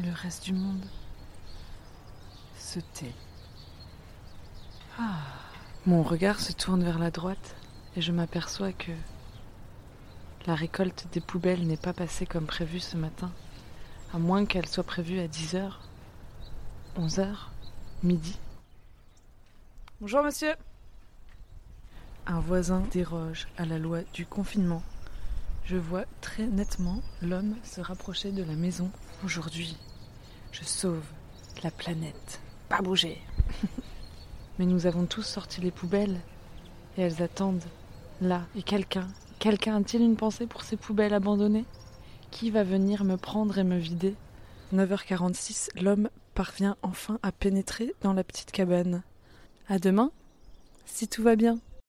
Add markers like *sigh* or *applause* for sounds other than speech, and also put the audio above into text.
Et le reste du monde se tait. Ah. Mon regard se tourne vers la droite et je m'aperçois que la récolte des poubelles n'est pas passée comme prévu ce matin, à moins qu'elle soit prévue à 10h, 11h, midi. Bonjour monsieur. Un voisin déroge à la loi du confinement. Je vois très nettement l'homme se rapprocher de la maison. Aujourd'hui, je sauve la planète. Pas bouger. *laughs* Mais nous avons tous sorti les poubelles et elles attendent là. Et quelqu'un, quelqu'un a-t-il une pensée pour ces poubelles abandonnées? Qui va venir me prendre et me vider? 9h46, l'homme parvient enfin à pénétrer dans la petite cabane. À demain, si tout va bien.